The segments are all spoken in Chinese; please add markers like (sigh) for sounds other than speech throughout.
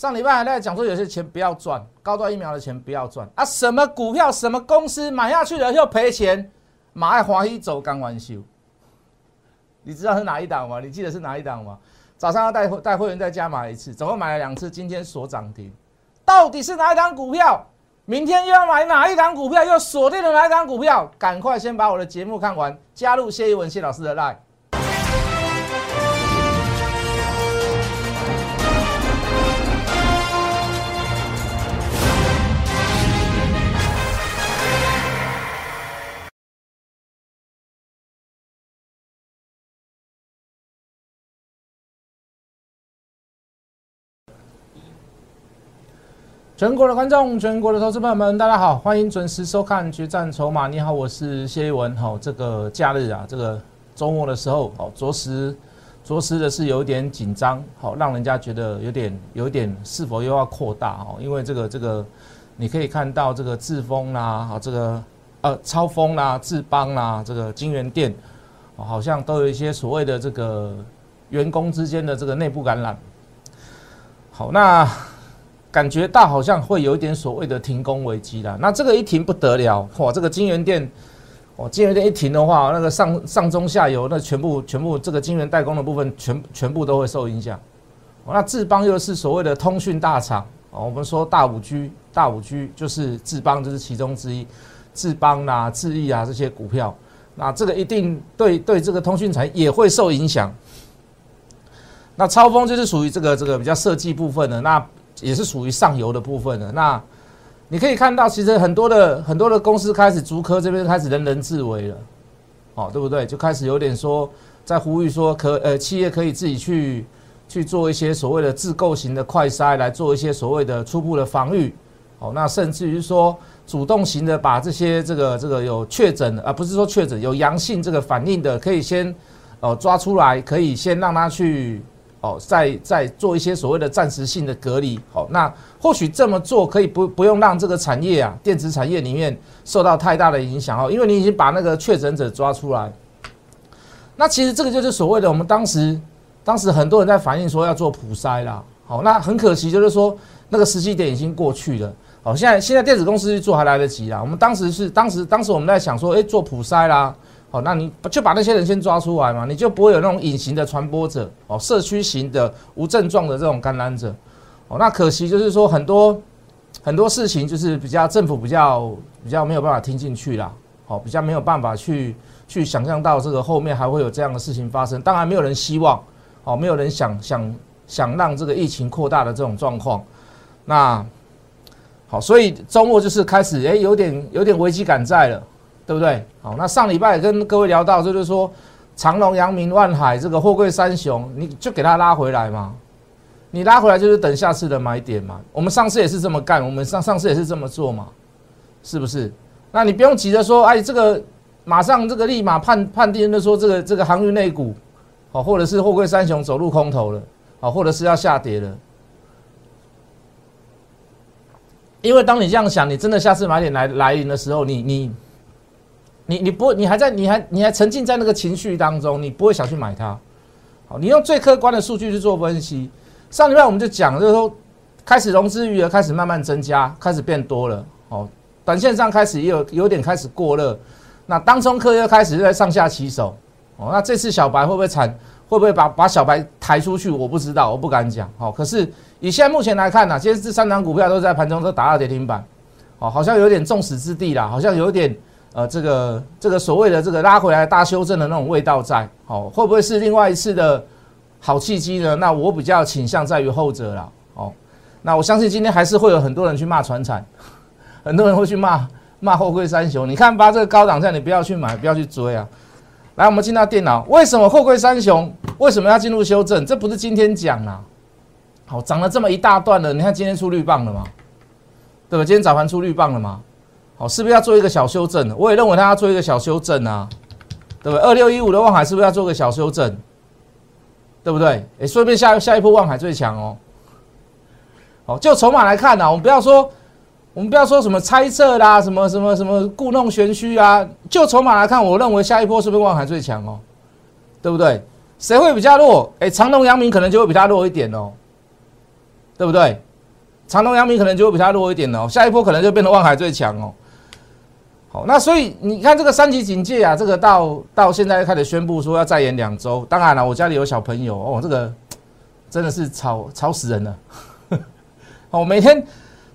上礼拜还在讲说有些钱不要赚，高端疫苗的钱不要赚啊，什么股票什么公司买下去了又赔钱，马爱华一走刚完休。你知道是哪一档吗？你记得是哪一档吗？早上要带带会员再加码一次，总共买了两次，今天锁涨停，到底是哪一档股票？明天又要买哪一档股票？又锁定了哪一档股票？赶快先把我的节目看完，加入谢一文谢老师的 line。全国的观众，全国的投资朋友们，大家好，欢迎准时收看《决战筹码》。你好，我是谢一文。好，这个假日啊，这个周末的时候，好，着实着实的是有点紧张，好，让人家觉得有点有点是否又要扩大哦？因为这个这个，你可以看到这个智峰啦，好，这个呃超峰啦、智邦啦，这个金源店，好像都有一些所谓的这个员工之间的这个内部感染。好，那。感觉到好像会有一点所谓的停工危机了，那这个一停不得了，哇！这个金源店，哦，金源店一停的话，那个上上中下游那全部全部这个金源代工的部分全全部都会受影响。那智邦又是所谓的通讯大厂，哦，我们说大五 G 大五 G 就是智邦就是其中之一，智邦啊、智毅啊这些股票，那这个一定对对这个通讯产业也会受影响。那超风就是属于这个这个比较设计部分的那。也是属于上游的部分的。那你可以看到，其实很多的很多的公司开始逐科这边开始人人自危了，哦，对不对？就开始有点说在呼吁说，可呃企业可以自己去去做一些所谓的自构型的快筛，来做一些所谓的初步的防御。哦，那甚至于说主动型的把这些这个这个有确诊啊，不是说确诊有阳性这个反应的，可以先哦抓出来，可以先让他去。哦，在在做一些所谓的暂时性的隔离，好，那或许这么做可以不不用让这个产业啊，电子产业里面受到太大的影响哦，因为你已经把那个确诊者抓出来。那其实这个就是所谓的我们当时，当时很多人在反映说要做普筛啦，好，那很可惜就是说那个时机点已经过去了，好，现在现在电子公司去做还来得及啦，我们当时是当时当时我们在想说，哎，做普筛啦。好，那你就把那些人先抓出来嘛，你就不会有那种隐形的传播者哦，社区型的无症状的这种感染者哦。那可惜就是说很多很多事情就是比较政府比较比较没有办法听进去啦，哦，比较没有办法去去想象到这个后面还会有这样的事情发生。当然没有人希望哦，没有人想想想让这个疫情扩大的这种状况。那好，所以周末就是开始哎，有点有点危机感在了。对不对？好，那上礼拜跟各位聊到，就是说长隆、阳明、万海这个货柜三雄，你就给它拉回来嘛。你拉回来就是等下次的买点嘛。我们上次也是这么干，我们上上次也是这么做嘛，是不是？那你不用急着说，哎，这个马上这个立马判判定的说这个这个航运内股，哦，或者是货柜三雄走入空头了，哦，或者是要下跌了。因为当你这样想，你真的下次买点来来临的时候，你你。你你不你还在你还你还沉浸在那个情绪当中，你不会想去买它。好，你用最客观的数据去做分析。上礼拜我们就讲，就是说开始融资余额开始慢慢增加，开始变多了。哦，短线上开始也有有点开始过热。那当中客又开始在上下起手。哦，那这次小白会不会惨？会不会把把小白抬出去？我不知道，我不敢讲。好，可是以现在目前来看呢，今天这三档股票都在盘中都打到跌停板。哦，好像有点众矢之的啦，好像有点。呃，这个这个所谓的这个拉回来大修正的那种味道在，好，会不会是另外一次的好契机呢？那我比较倾向在于后者了，哦，那我相信今天还是会有很多人去骂船产，(laughs) 很多人会去骂骂后贵三雄。你看吧，这个高档价你不要去买，不要去追啊。来，我们进到电脑，为什么后贵三雄为什么要进入修正？这不是今天讲啊，好，涨了这么一大段了，你看今天出绿棒了吗？对吧？今天早盘出绿棒了吗？哦，是不是要做一个小修正？我也认为它要做一个小修正啊，对不对？二六一五的望海是不是要做个小修正？对不对？哎，顺便下下一波望海最强哦。哦，就筹码来看呢，我们不要说，我们不要说什么猜测啦，什么什么什么故弄玄虚啊。就筹码来看，我认为下一波是不是望海最强哦？对不对？谁会比较弱？哎，长隆、阳明可能就会比较弱一点哦，对不对？长隆、阳明可能就会比它弱一点哦，下一波可能就变成望海最强哦。好，那所以你看这个三级警戒啊，这个到到现在开始宣布说要再延两周。当然了，我家里有小朋友哦，这个真的是吵吵死人了。(laughs) 哦，每天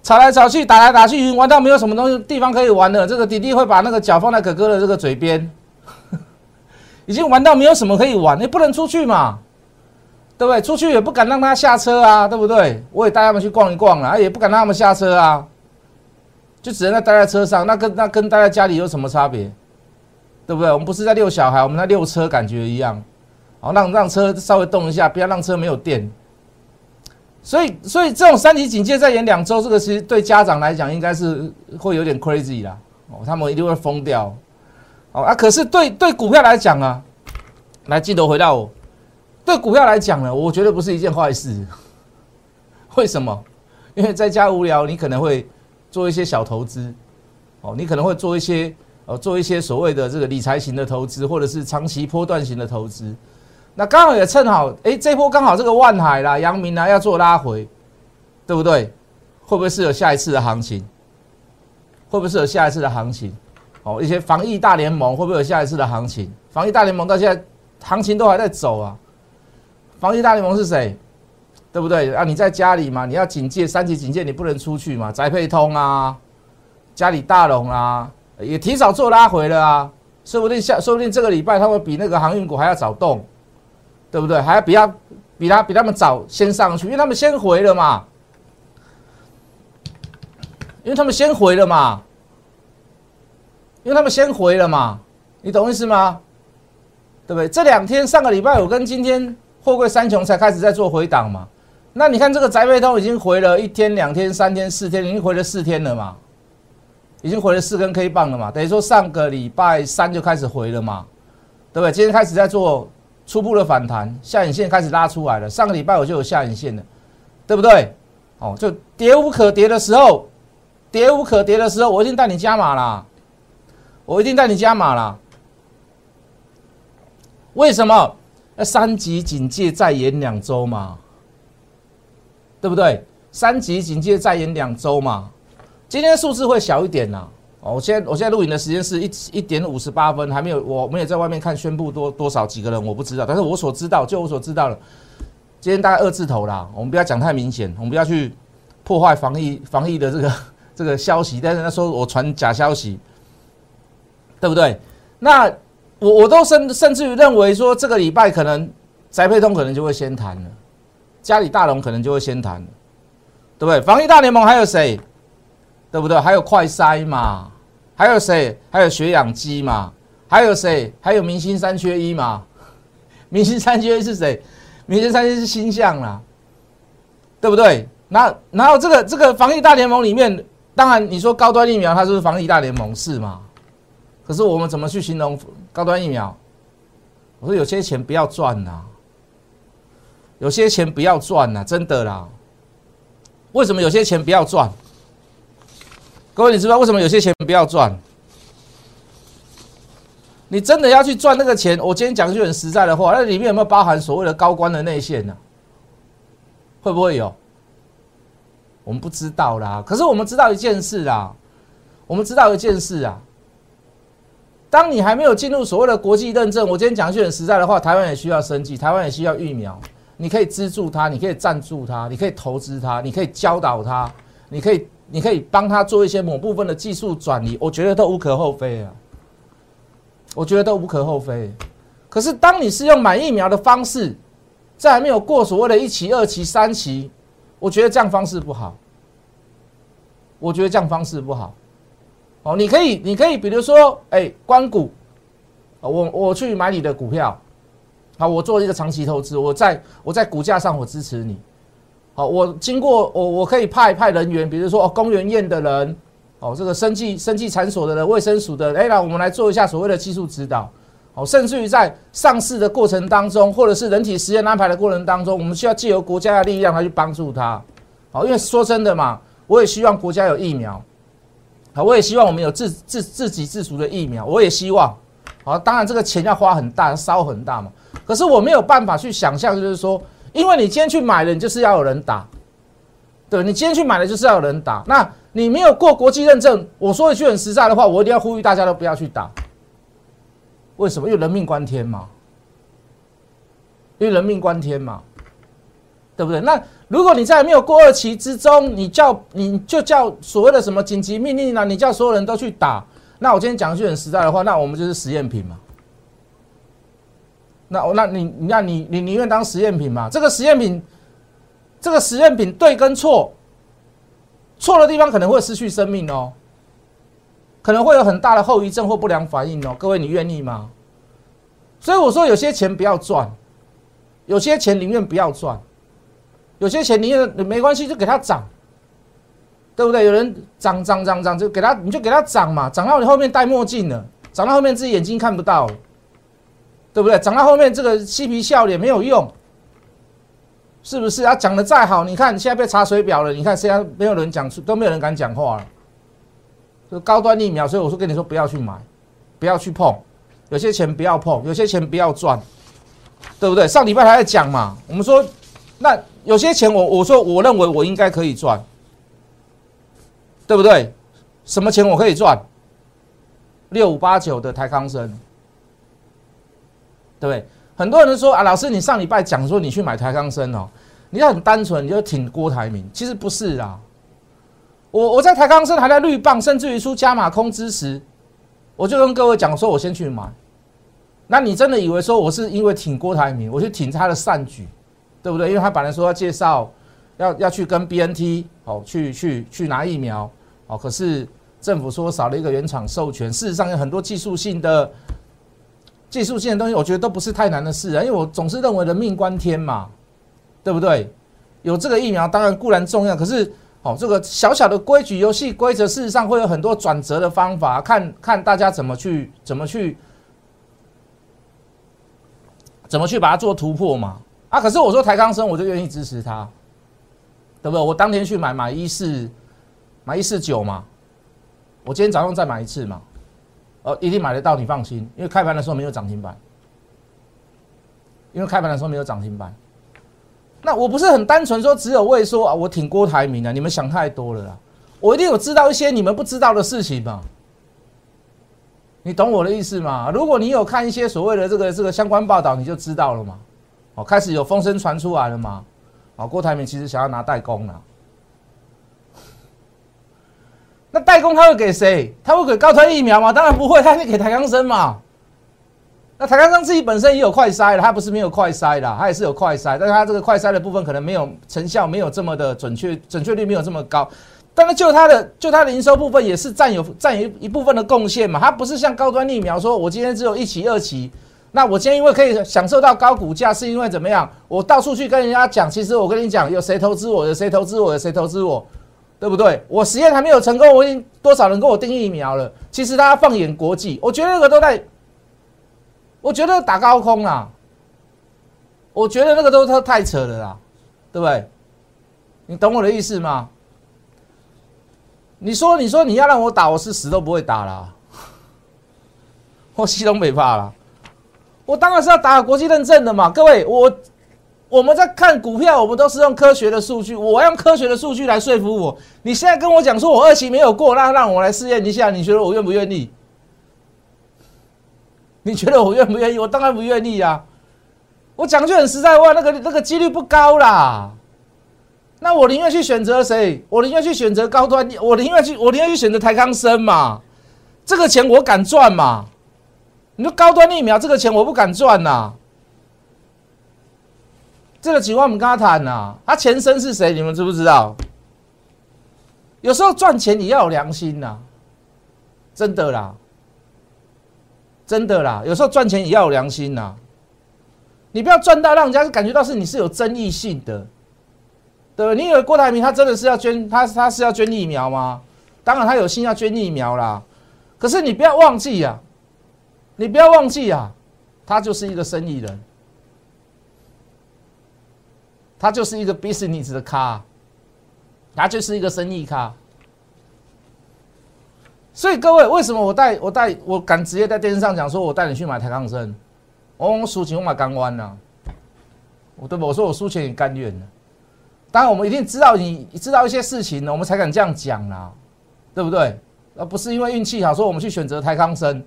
吵来吵去，打来打去，玩到没有什么东西地方可以玩了。这个弟弟会把那个脚放在哥哥的这个嘴边，(laughs) 已经玩到没有什么可以玩，你不能出去嘛，对不对？出去也不敢让他下车啊，对不对？我也带他们去逛一逛了，也不敢让他们下车啊。就只能在待在车上，那跟那跟待在家里有什么差别？对不对？我们不是在遛小孩，我们在遛车，感觉一样。好，让让车稍微动一下，不要让车没有电。所以，所以这种三级警戒再延两周，这个其实对家长来讲应该是会有点 crazy 啦。哦，他们一定会疯掉。哦啊，可是对对股票来讲啊，来镜头回到我，对股票来讲呢，我觉得不是一件坏事。为什么？因为在家无聊，你可能会。做一些小投资，哦，你可能会做一些，呃，做一些所谓的这个理财型的投资，或者是长期波段型的投资。那刚好也趁好，哎，这波刚好这个万海啦、阳明啦要做拉回，对不对？会不会是有下一次的行情？会不会是有下一次的行情？哦，一些防疫大联盟会不会有下一次的行情？防疫大联盟到现在行情都还在走啊。防疫大联盟是谁？对不对啊？你在家里嘛，你要警戒三级警戒，你不能出去嘛。宅配通啊，家里大龙啊，也提早做拉回了啊。说不定下，说不定这个礼拜他会比那个航运股还要早动，对不对？还要比他比他比他们早先上去，因为他们先回了嘛。因为他们先回了嘛。因为他们先回了嘛。你懂意思吗？对不对？这两天上个礼拜我跟今天货柜三雄才开始在做回档嘛。那你看这个宅配通已经回了一天、两天、三天、四天，已经回了四天了嘛？已经回了四根 K 棒了嘛？等于说上个礼拜三就开始回了嘛？对不对？今天开始在做初步的反弹，下影线开始拉出来了。上个礼拜我就有下影线了，对不对？哦，就跌无可跌的时候，跌无可跌的时候，我一定带你加码啦！我一定带你加码啦！为什么？那三级警戒再延两周嘛？对不对？三级警戒再延两周嘛，今天数字会小一点呐。哦，我现在我现在录影的时间是一一点五十八分，还没有，我们也在外面看宣布多多少几个人，我不知道。但是我所知道，就我所知道的，今天大概二字头啦。我们不要讲太明显，我们不要去破坏防疫防疫的这个 (laughs) 这个消息。但是他说我传假消息，对不对？那我我都甚甚至于认为说，这个礼拜可能宅配通可能就会先谈了。家里大龙可能就会先谈，对不对？防疫大联盟还有谁？对不对？还有快筛嘛？还有谁？还有血氧机嘛？还有谁？还有明星三缺一嘛？(laughs) 明星三缺一是谁？明星三缺一是星象啦，对不对？那然后这个这个防疫大联盟里面，当然你说高端疫苗它就是防疫大联盟是嘛？可是我们怎么去形容高端疫苗？我说有些钱不要赚呐。有些钱不要赚呐，真的啦。为什么有些钱不要赚？各位，你知道为什么有些钱不要赚？你真的要去赚那个钱？我今天讲句很实在的话，那里面有没有包含所谓的高官的内线呢？会不会有？我们不知道啦。可是我们知道一件事啊，我们知道一件事啊。当你还没有进入所谓的国际认证，我今天讲句很实在的话，台湾也需要生计，台湾也需要疫苗。你可以资助他，你可以赞助他，你可以投资他，你可以教导他，你可以，你可以帮他做一些某部分的技术转移，我觉得都无可厚非啊。我觉得都无可厚非。可是当你是用买疫苗的方式，在还没有过所谓的一期、二期、三期，我觉得这样方式不好。我觉得这样方式不好。哦，你可以，你可以，比如说，哎，关股，我我去买你的股票。好，我做一个长期投资，我在我在股价上我支持你。好，我经过我我可以派派人员，比如说哦，公园院的人，哦，这个生计生计产所的人，卫生署的，哎，那我们来做一下所谓的技术指导。哦，甚至于在上市的过程当中，或者是人体实验安排的过程当中，我们需要借由国家的力量来去帮助他。好，因为说真的嘛，我也希望国家有疫苗。好，我也希望我们有自自自给自足的疫苗。我也希望。好，当然这个钱要花很大，烧很大嘛。可是我没有办法去想象，就是说，因为你今天去买了，你就是要有人打，对你今天去买的就是要有人打，那你没有过国际认证，我说一句很实在的话，我一定要呼吁大家都不要去打。为什么？因为人命关天嘛，因为人命关天嘛，对不对？那如果你在没有过二期之中，你叫你就叫所谓的什么紧急命令呢？你叫所有人都去打，那我今天讲一句很实在的话，那我们就是实验品嘛。那我那你那你你宁愿当实验品嘛？这个实验品，这个实验品对跟错，错的地方可能会失去生命哦，可能会有很大的后遗症或不良反应哦。各位，你愿意吗？所以我说，有些钱不要赚，有些钱宁愿不要赚，有些钱宁愿没关系，就给它涨，对不对？有人涨涨涨涨，就给他，你就给他涨嘛，涨到你后面戴墨镜了，涨到后面自己眼睛看不到。对不对？涨到后面这个嬉皮笑脸没有用，是不是？他讲的再好，你看现在被查水表了，你看现在没有人讲出，都没有人敢讲话了。就高端疫苗，所以我说跟你说不要去买，不要去碰，有些钱不要碰，有些钱不要赚，对不对？上礼拜还在讲嘛，我们说那有些钱我我说我认为我应该可以赚，对不对？什么钱我可以赚？六五八九的台康生。对不对？很多人说啊，老师，你上礼拜讲说你去买台康生哦，你要很单纯，你就挺郭台铭。其实不是啊，我我在台康生还在绿棒，甚至于出加码空之时，我就跟各位讲说，我先去买。那你真的以为说我是因为挺郭台铭，我去挺他的善举，对不对？因为他本来说要介绍，要要去跟 BNT 哦，去去去拿疫苗哦，可是政府说少了一个原厂授权，事实上有很多技术性的。技术性的东西，我觉得都不是太难的事啊，因为我总是认为人命关天嘛，对不对？有这个疫苗当然固然重要，可是哦，这个小小的规矩、游戏规则，事实上会有很多转折的方法，看看大家怎么去、怎么去、怎么去把它做突破嘛。啊，可是我说台康生，我就愿意支持他，对不对？我当天去买买一四买一四九嘛，我今天早上再买一次嘛。哦，一定买得到，你放心，因为开盘的时候没有涨停板，因为开盘的时候没有涨停板。那我不是很单纯说只有为说啊，我挺郭台铭啊，你们想太多了啦。我一定有知道一些你们不知道的事情嘛，你懂我的意思吗？如果你有看一些所谓的这个这个相关报道，你就知道了嘛。哦，开始有风声传出来了嘛。哦，郭台铭其实想要拿代工了。那代工他会给谁？他会给高端疫苗吗？当然不会，他会给台康生嘛。那台康生自己本身也有快筛了，他不是没有快筛啦，他也是有快筛，但是他这个快筛的部分可能没有成效，没有这么的准确，准确率没有这么高。但是就他的就他的营收部分也是占有占有一部分的贡献嘛。他不是像高端疫苗说，我今天只有一期二期，那我今天因为可以享受到高股价，是因为怎么样？我到处去跟人家讲，其实我跟你讲，有谁投资我，有谁投资我，有谁投资我。对不对？我实验还没有成功，我已经多少人跟我订疫苗了？其实大家放眼国际，我觉得那个都在，我觉得打高空啊，我觉得那个都太太扯了啦，对不对？你懂我的意思吗？你说，你说你要让我打，我是死都不会打了，(laughs) 我西东北怕了，我当然是要打国际认证的嘛，各位我。我们在看股票，我们都是用科学的数据。我用科学的数据来说服我。你现在跟我讲说我二期没有过，那让我来试验一下，你觉得我愿不愿意？你觉得我愿不愿意？我当然不愿意呀。我讲句很实在话，那个那个几率不高啦。那我宁愿去选择谁？我宁愿去选择高端，我宁愿去，我宁愿去选择台康生嘛。这个钱我敢赚嘛？你说高端疫苗这个钱我不敢赚呐。这个情况我们跟他谈呐，他前身是谁？你们知不知道？有时候赚钱你要有良心呐，真的啦，真的啦。有时候赚钱也要有良心呐，你不要赚到让人家感觉到是你是有争议性的，对不对？你以为郭台铭他真的是要捐，他他是要捐疫苗吗？当然他有心要捐疫苗啦，可是你不要忘记呀，你不要忘记啊，他就是一个生意人。他就是一个 business 的咖，他就是一个生意咖。所以各位，为什么我带我带我敢直接在电视上讲说，我带你去买台抗生，我输钱我买干弯呐，我对不？我说我输钱也甘愿的。当然我们一定知道你知道一些事情呢，我们才敢这样讲啦，对不对？而不是因为运气好，说我们去选择台康生，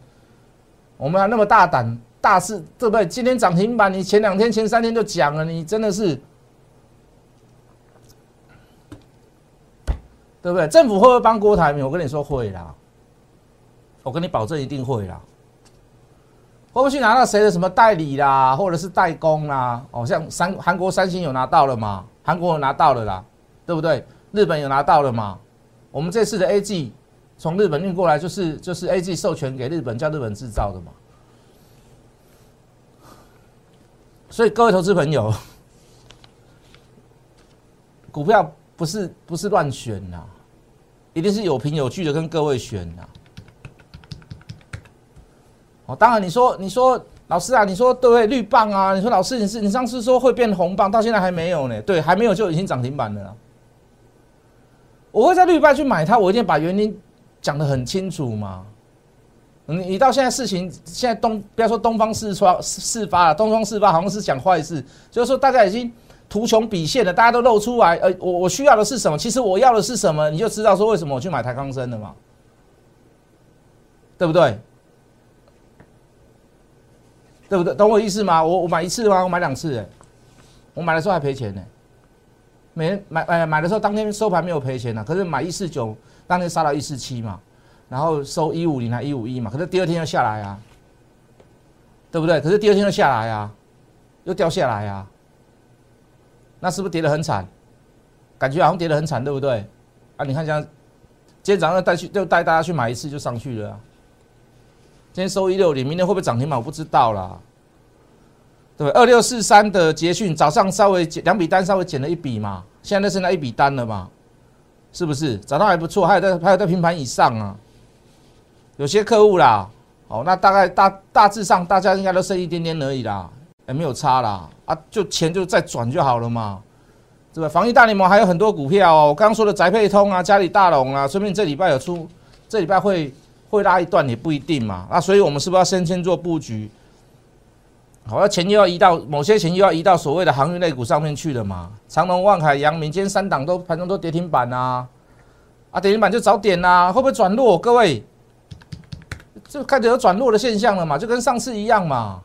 我们还那么大胆，大事对不对？今天涨停板，你前两天、前三天就讲了，你真的是，对不对？政府会不会帮郭台铭？我跟你说会啦，我跟你保证一定会啦。会不会去拿到谁的什么代理啦，或者是代工啦？哦，像三韩国三星有拿到了吗？韩国有拿到了啦，对不对？日本有拿到了吗？我们这次的 A G 从日本运过来，就是就是 A G 授权给日本，叫日本制造的嘛。所以各位投资朋友，(laughs) 股票不是不是乱选呐，一定是有凭有据的跟各位选呐。哦，当然你说你说老师啊，你说对不对？绿棒啊，你说老师你是你上次说会变红棒，到现在还没有呢。对，还没有就已经涨停板了。我会在绿棒去买它，我一定把原因讲得很清楚嘛。你你到现在事情现在东不要说东方事发事发了，东方事发好像是讲坏事，就是说大家已经图穷匕现了，大家都露出来。呃，我我需要的是什么？其实我要的是什么？你就知道说为什么我去买台康生的嘛，对不对？对不对？懂我意思吗？我我买一次吗？我买两次，哎，我买的时候还赔钱呢。没买哎，买的时候当天收盘没有赔钱呢，可是买一四九，当天杀到一四七嘛，然后收一五零还一五一嘛，可是第二天又下来啊，对不对？可是第二天又下来啊，又掉下来啊，那是不是跌得很惨？感觉好像跌得很惨，对不对？啊，你看这样，今天早上带去就带大家去买一次就上去了。今天收一六零，明天会不会涨停板？我不知道啦。对，二六四三的捷讯早上稍微减两笔单，稍微减了一笔嘛，现在剩下一笔单了嘛，是不是？涨到还不错，还有在还有在平盘以上啊。有些客户啦，哦，那大概大大致上大家应该都剩一点点而已啦，也没有差啦，啊，就钱就再转就好了嘛，对吧？防疫大联盟还有很多股票哦，我刚刚说的宅配通啊，嘉里大龙啊，说明这礼拜有出，这礼拜会。会拉一段也不一定嘛，那所以我们是不是要先先做布局？好，要钱又要移到某些钱又要移到所谓的航运类股上面去了嘛？长隆、万海、阳明，今天三档都盘中都跌停板啊！啊，跌停板就早点呐，会不会转弱？各位，就开始有转弱的现象了嘛？就跟上次一样嘛。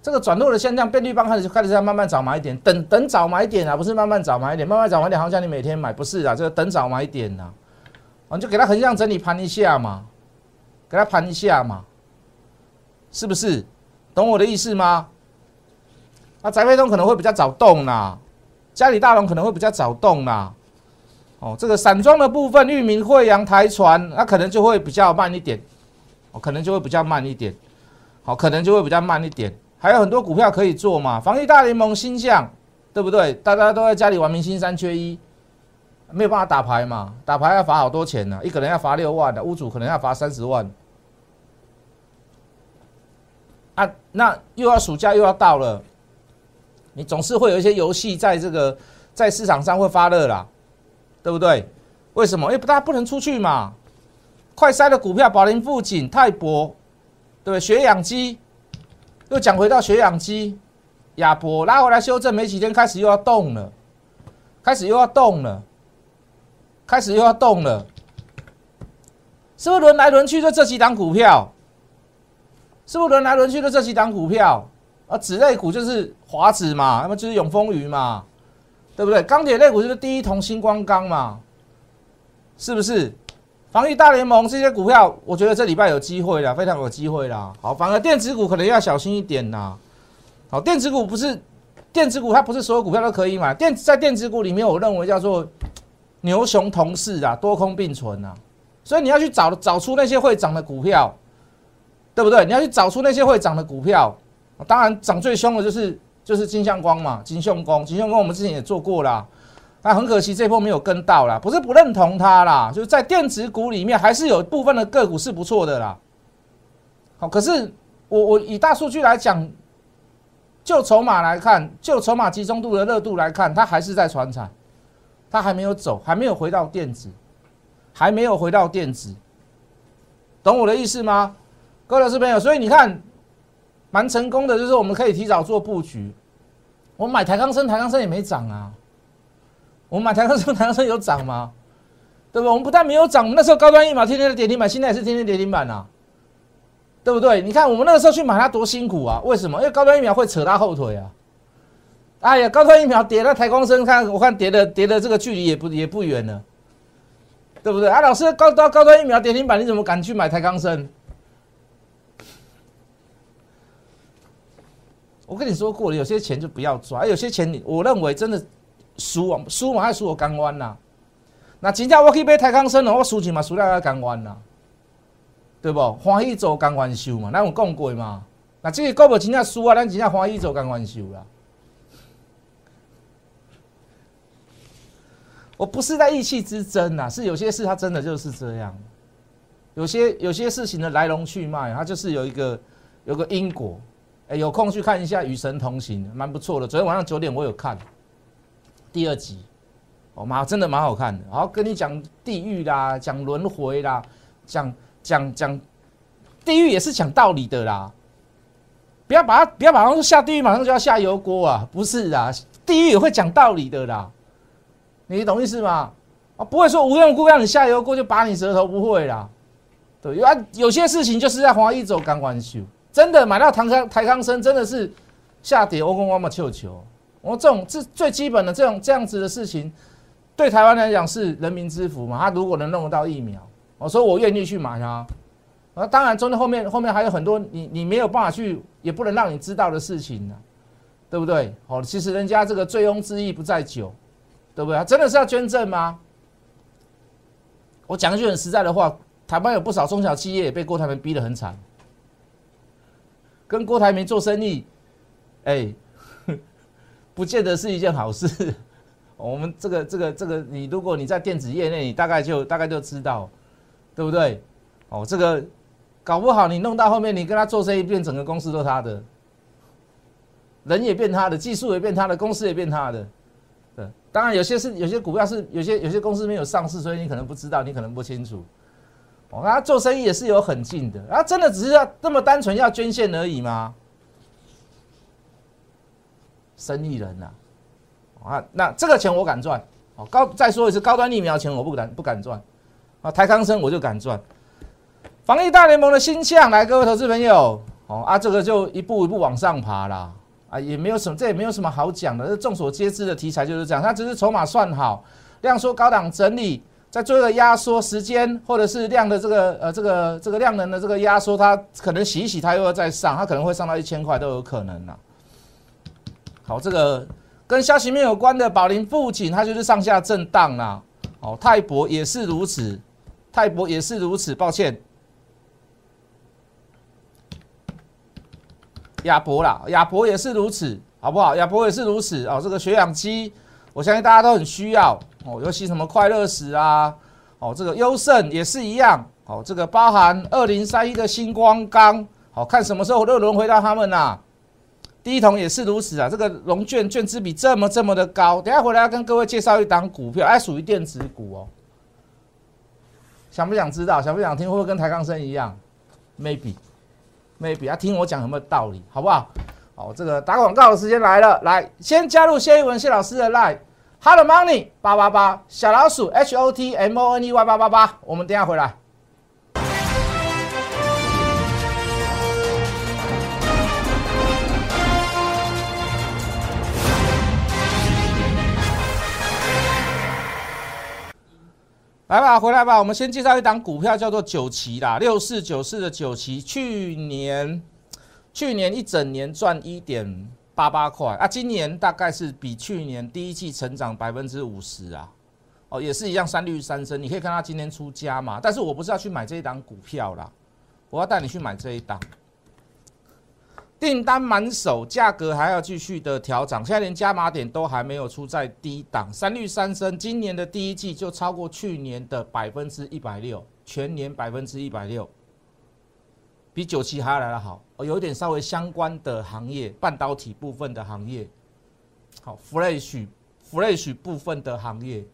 这个转弱的现象，便利棒开始就开始在慢慢找买点，等等找买点啊，不是慢慢找买点，慢慢找买点，好像你每天买，不是啊，这个等找买点呐。啊，就给它横向整理盘一下嘛，给它盘一下嘛，是不是？懂我的意思吗？啊，翟飞东可能会比较早动啦，嘉里大龙可能会比较早动啦。哦，这个散装的部分，裕民、惠阳、台船，那可能就会比较慢一点，哦，可能就会比较慢一点，好，可能就会比较慢一点。还有很多股票可以做嘛，防疫大联盟、新象，对不对？大家都在家里玩明星三缺一。没有办法打牌嘛？打牌要罚好多钱呢，一个人要罚六万的，屋主可能要罚三十万。啊，那又要暑假又要到了，你总是会有一些游戏在这个在市场上会发热啦，对不对？为什么？因为大家不能出去嘛。快筛的股票，宝林富锦、泰博，对不对？血氧机又讲回到血氧机，亚博拉回来修正没几天，开始又要动了，开始又要动了。开始又要动了，是不是轮来轮去就这几档股票？是不是轮来轮去的这几档股票？啊，纸类股就是华纸嘛，那么就是永丰鱼嘛，对不对？钢铁类股就是第一铜星光钢嘛，是不是？防御大联盟这些股票，我觉得这礼拜有机会了，非常有机会啦。好，反而电子股可能要小心一点呐。好，电子股不是电子股，它不是所有股票都可以买。电在电子股里面，我认为叫做。牛熊同势啊，多空并存啊，所以你要去找找出那些会涨的股票，对不对？你要去找出那些会涨的股票，当然涨最凶的就是就是金相光嘛，金相光，金相光我们之前也做过啦，那很可惜这波没有跟到啦，不是不认同它啦，就是在电子股里面还是有部分的个股是不错的啦。好，可是我我以大数据来讲，就筹码来看，就筹码集中度的热度来看，它还是在传产。它还没有走，还没有回到电子，还没有回到电子，懂我的意思吗？各位老师朋友，所以你看，蛮成功的，就是我们可以提早做布局。我买台康生，台康生也没涨啊，我们买台康生，台康生有涨吗？对不？我们不但没有涨，我们那时候高端疫苗天天的跌停板，现在也是天天跌停板呐，对不对？你看我们那个时候去买它多辛苦啊！为什么？因为高端疫苗会扯它后腿啊！哎呀，高端疫苗跌了，台光生看我看跌的跌的这个距离也不也不远了，对不对？啊，老师高高高端疫苗跌停板，你怎么敢去买台康生？我跟你说过了，有些钱就不要抓，有些钱你我认为真的输啊输嘛，还输我港湾呐。那真正我去买太康生了，我输钱嘛输了个港湾呐，对不？欢喜做港湾收嘛，那我讲过嘛。那这个股票真正输啊，咱真正欢喜做港湾收啦。我不是在意气之争呐，是有些事它真的就是这样。有些有些事情的来龙去脉，它就是有一个有个因果。哎，有空去看一下《与神同行》，蛮不错的。昨天晚上九点我有看第二集。哦妈，真的蛮好看的。然后跟你讲地狱啦，讲轮回啦，讲讲讲地狱也是讲道理的啦。不要把它不要把它说下地狱马上就要下油锅啊，不是啊，地狱也会讲道理的啦。你懂意思吗？啊，不会说无缘无故让你下油锅就拔你舌头，不会啦。对，有啊，有些事情就是在华一走钢管秀，真的买到唐康台康生真的是下跌，我跟我妈求求。我这种这最基本的这种这样子的事情。对台湾来讲是人民之福嘛？他如果能弄得到疫苗，我说我愿意去买它。啊，当然中间后面后面还有很多你你没有办法去，也不能让你知道的事情呢，对不对？哦，其实人家这个醉翁之意不在酒，对不对？真的是要捐赠吗？我讲一句很实在的话，台湾有不少中小企业也被郭台铭逼得很惨，跟郭台铭做生意，哎，(laughs) 不见得是一件好事。(laughs) 我们这个这个这个，你如果你在电子业内，你大概就大概就知道，对不对？哦，这个搞不好你弄到后面，你跟他做生意，变整个公司都他的，人也变他的，技术也变他的，公司也变他的。对，当然有些是有些股票是有些有些公司没有上市，所以你可能不知道，你可能不清楚。哦，他做生意也是有很近的，啊，真的只是要这么单纯要捐献而已吗？生意人呐。啊，那这个钱我敢赚，哦高再说一次，高端疫苗钱我不敢不敢赚，啊台康生我就敢赚，防疫大联盟的新项来，各位投资朋友，哦啊这个就一步一步往上爬啦，啊也没有什么，这也没有什么好讲的，这众所皆知的题材就是这样，它只是筹码算好，量缩高档整理，在做一个压缩时间，或者是量的这个呃这个这个量能的这个压缩，它可能洗一洗它又要再上，它可能会上到一千块都有可能呐，好这个。跟消息面有关的宝林富锦，它就是上下震荡啦。哦，泰博也是如此，泰博也是如此。抱歉，亚博啦，亚博也是如此，好不好？亚博也是如此哦。这个血氧机，我相信大家都很需要哦，尤其什么快乐史啊，哦，这个优胜也是一样。哦，这个包含二零三一的星光钢，好看什么时候热轮回到他们呐？第一桶也是如此啊，这个融券券资比这么这么的高，等下回来要跟各位介绍一档股票，哎，属于电子股哦。想不想知道？想不想听？会不会跟台钢生一样？Maybe，Maybe，啊，听我讲有没有道理？好不好？好，这个打广告的时间来了，来，先加入谢一文谢老师的 line Hello Money 八八八小老鼠 H O T M O N E Y 八八八，我们等下回来。来吧，回来吧。我们先介绍一档股票，叫做九旗啦，六四九四的九旗，去年去年一整年赚一点八八块啊，今年大概是比去年第一季成长百分之五十啊，哦，也是一样三绿三升。你可以看它今天出加嘛，但是我不是要去买这一档股票啦，我要带你去买这一档。订单满手，价格还要继续的调涨，现在连加码点都还没有出，在低档。三绿三升，今年的第一季就超过去年的百分之一百六，全年百分之一百六，比九七还要来得好。有一点稍微相关的行业，半导体部分的行业，好，Flash，Flash 部分的行业，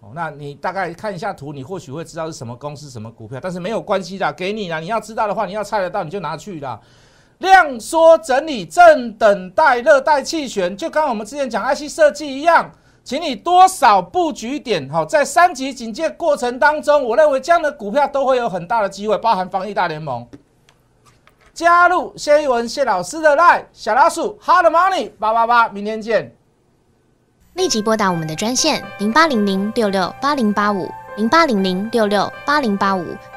哦，那你大概看一下图，你或许会知道是什么公司、什么股票，但是没有关系的，给你了。你要知道的话，你要猜得到，你就拿去了。量缩整理，正等待热带气旋，就跟我们之前讲 IC 设计一样，请你多少布局点，好，在三级警戒过程当中，我认为这样的股票都会有很大的机会，包含防疫大联盟。加入谢一文谢老师的 line 小老鼠 hard money 八八八，明天见。立即拨打我们的专线零八零零六六八零八五零八零零六六八零八五